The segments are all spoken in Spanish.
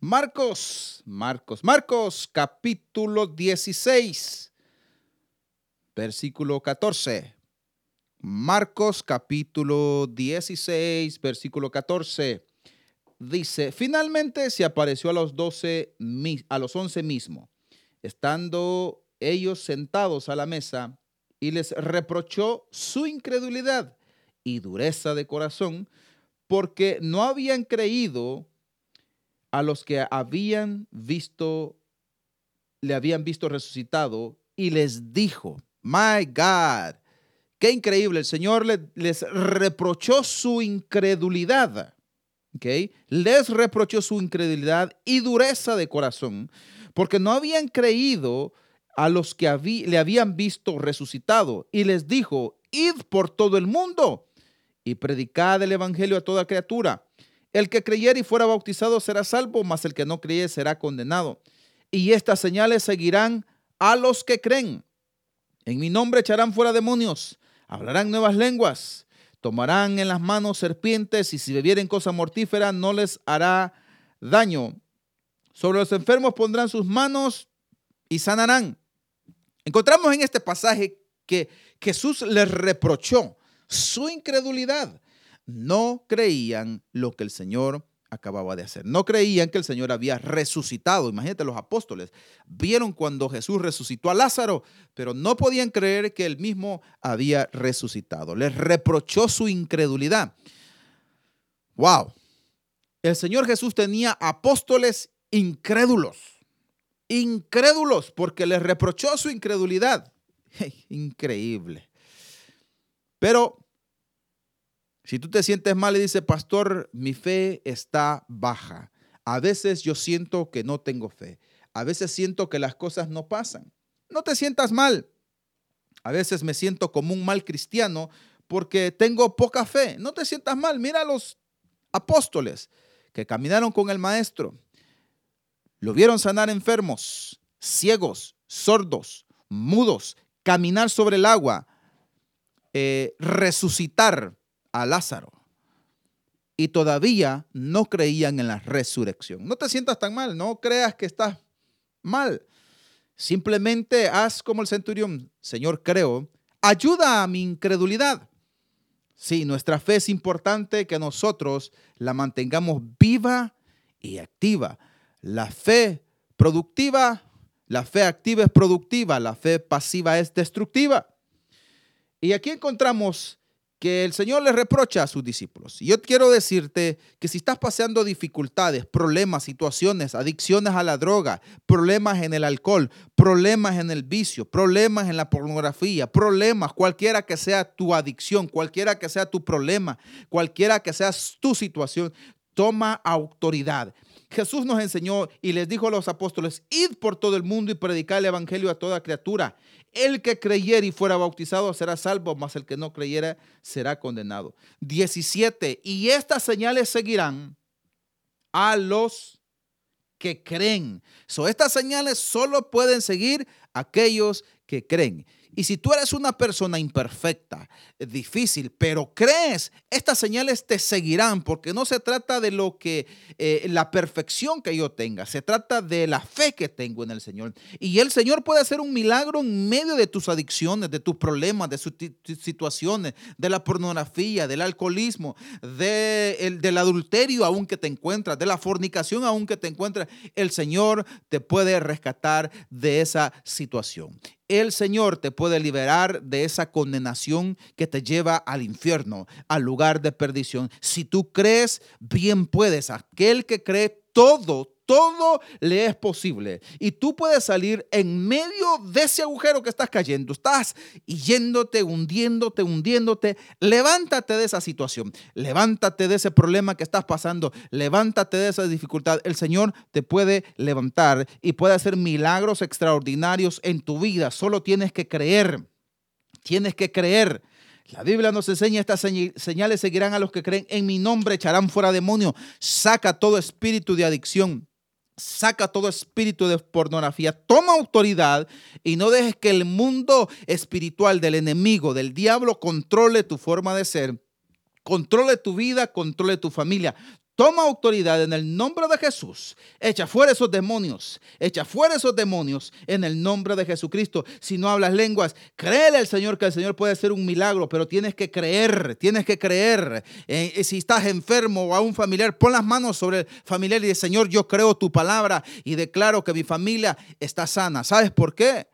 Marcos, Marcos, Marcos, capítulo 16, versículo 14. Marcos, capítulo 16, versículo 14. Dice, finalmente se apareció a los doce, a los once mismo, estando ellos sentados a la mesa, y les reprochó su incredulidad y dureza de corazón, porque no habían creído a los que habían visto, le habían visto resucitado y les dijo, my God, qué increíble, el Señor les reprochó su incredulidad. Okay? Les reprochó su incredulidad y dureza de corazón, porque no habían creído a los que le habían visto resucitado, y les dijo, id por todo el mundo y predicad el evangelio a toda criatura. El que creyere y fuera bautizado será salvo, mas el que no creyere será condenado. Y estas señales seguirán a los que creen. En mi nombre echarán fuera demonios, hablarán nuevas lenguas, tomarán en las manos serpientes y si bebieren cosa mortífera no les hará daño. Sobre los enfermos pondrán sus manos y sanarán. Encontramos en este pasaje que Jesús les reprochó su incredulidad no creían lo que el Señor acababa de hacer. No creían que el Señor había resucitado. Imagínate, los apóstoles vieron cuando Jesús resucitó a Lázaro, pero no podían creer que él mismo había resucitado. Les reprochó su incredulidad. Wow. El Señor Jesús tenía apóstoles incrédulos. Incrédulos porque les reprochó su incredulidad. increíble. Pero si tú te sientes mal y dices, pastor, mi fe está baja. A veces yo siento que no tengo fe. A veces siento que las cosas no pasan. No te sientas mal. A veces me siento como un mal cristiano porque tengo poca fe. No te sientas mal. Mira a los apóstoles que caminaron con el maestro. Lo vieron sanar enfermos, ciegos, sordos, mudos, caminar sobre el agua, eh, resucitar a Lázaro y todavía no creían en la resurrección. No te sientas tan mal, no creas que estás mal. Simplemente haz como el centurión, Señor, creo, ayuda a mi incredulidad. Sí, nuestra fe es importante que nosotros la mantengamos viva y activa. La fe productiva, la fe activa es productiva, la fe pasiva es destructiva. Y aquí encontramos que el Señor le reprocha a sus discípulos. Y yo quiero decirte que si estás pasando dificultades, problemas, situaciones, adicciones a la droga, problemas en el alcohol, problemas en el vicio, problemas en la pornografía, problemas, cualquiera que sea tu adicción, cualquiera que sea tu problema, cualquiera que sea tu situación, toma autoridad. Jesús nos enseñó y les dijo a los apóstoles, id por todo el mundo y predicad el evangelio a toda criatura. El que creyere y fuera bautizado será salvo, mas el que no creyera será condenado. 17. Y estas señales seguirán a los que creen. So, estas señales solo pueden seguir aquellos que creen. Y si tú eres una persona imperfecta, difícil, pero crees, estas señales te seguirán porque no se trata de lo que eh, la perfección que yo tenga, se trata de la fe que tengo en el Señor. Y el Señor puede hacer un milagro en medio de tus adicciones, de tus problemas, de sus situaciones, de la pornografía, del alcoholismo, de del adulterio aún que te encuentras, de la fornicación aún que te encuentras. El Señor te puede rescatar de esa situación el Señor te puede liberar de esa condenación que te lleva al infierno, al lugar de perdición. Si tú crees, bien puedes. Aquel que cree todo, todo le es posible. Y tú puedes salir en medio de ese agujero que estás cayendo. Estás yéndote, hundiéndote, hundiéndote. Levántate de esa situación. Levántate de ese problema que estás pasando. Levántate de esa dificultad. El Señor te puede levantar y puede hacer milagros extraordinarios en tu vida. Solo tienes que creer. Tienes que creer. La Biblia nos enseña estas señales seguirán a los que creen en mi nombre, echarán fuera demonios, saca todo espíritu de adicción, saca todo espíritu de pornografía, toma autoridad y no dejes que el mundo espiritual del enemigo, del diablo, controle tu forma de ser, controle tu vida, controle tu familia. Toma autoridad en el nombre de Jesús. Echa fuera esos demonios. Echa fuera esos demonios en el nombre de Jesucristo. Si no hablas lenguas, créele al Señor que el Señor puede hacer un milagro, pero tienes que creer, tienes que creer. Eh, si estás enfermo o a un familiar, pon las manos sobre el familiar y dice, Señor, yo creo tu palabra y declaro que mi familia está sana. ¿Sabes por qué?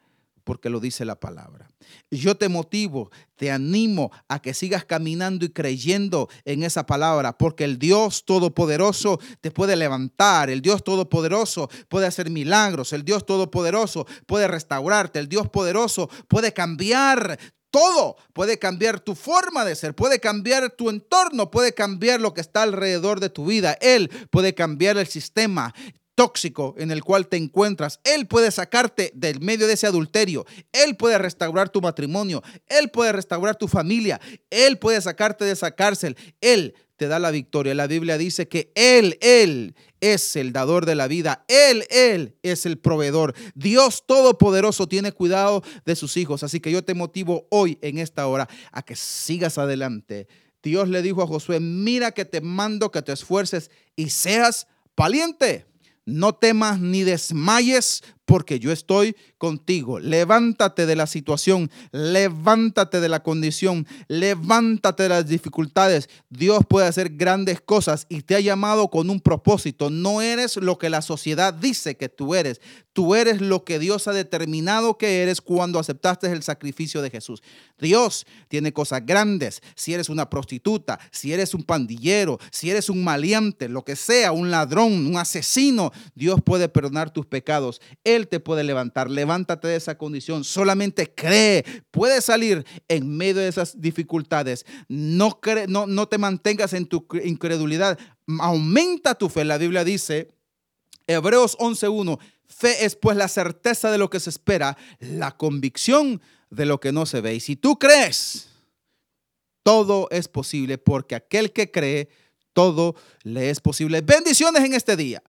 Porque lo dice la palabra. Yo te motivo, te animo a que sigas caminando y creyendo en esa palabra, porque el Dios Todopoderoso te puede levantar, el Dios Todopoderoso puede hacer milagros, el Dios Todopoderoso puede restaurarte, el Dios poderoso puede cambiar todo, puede cambiar tu forma de ser, puede cambiar tu entorno, puede cambiar lo que está alrededor de tu vida. Él puede cambiar el sistema tóxico en el cual te encuentras. Él puede sacarte del medio de ese adulterio. Él puede restaurar tu matrimonio. Él puede restaurar tu familia. Él puede sacarte de esa cárcel. Él te da la victoria. La Biblia dice que Él, Él es el dador de la vida. Él, Él es el proveedor. Dios Todopoderoso tiene cuidado de sus hijos. Así que yo te motivo hoy en esta hora a que sigas adelante. Dios le dijo a Josué, mira que te mando que te esfuerces y seas valiente. No temas ni desmayes, porque yo estoy contigo. Levántate de la situación, levántate de la condición, levántate de las dificultades. Dios puede hacer grandes cosas y te ha llamado con un propósito. No eres lo que la sociedad dice que tú eres. Tú eres lo que Dios ha determinado que eres cuando aceptaste el sacrificio de Jesús. Dios tiene cosas grandes. Si eres una prostituta, si eres un pandillero, si eres un maleante, lo que sea, un ladrón, un asesino, Dios puede perdonar tus pecados. Él te puede levantar. Levántate de esa condición. Solamente cree. Puedes salir en medio de esas dificultades. No, no, no te mantengas en tu incredulidad. Aumenta tu fe. La Biblia dice, Hebreos 11.1, fe es pues la certeza de lo que se espera, la convicción de lo que no se ve. Y si tú crees, todo es posible porque aquel que cree, todo le es posible. Bendiciones en este día.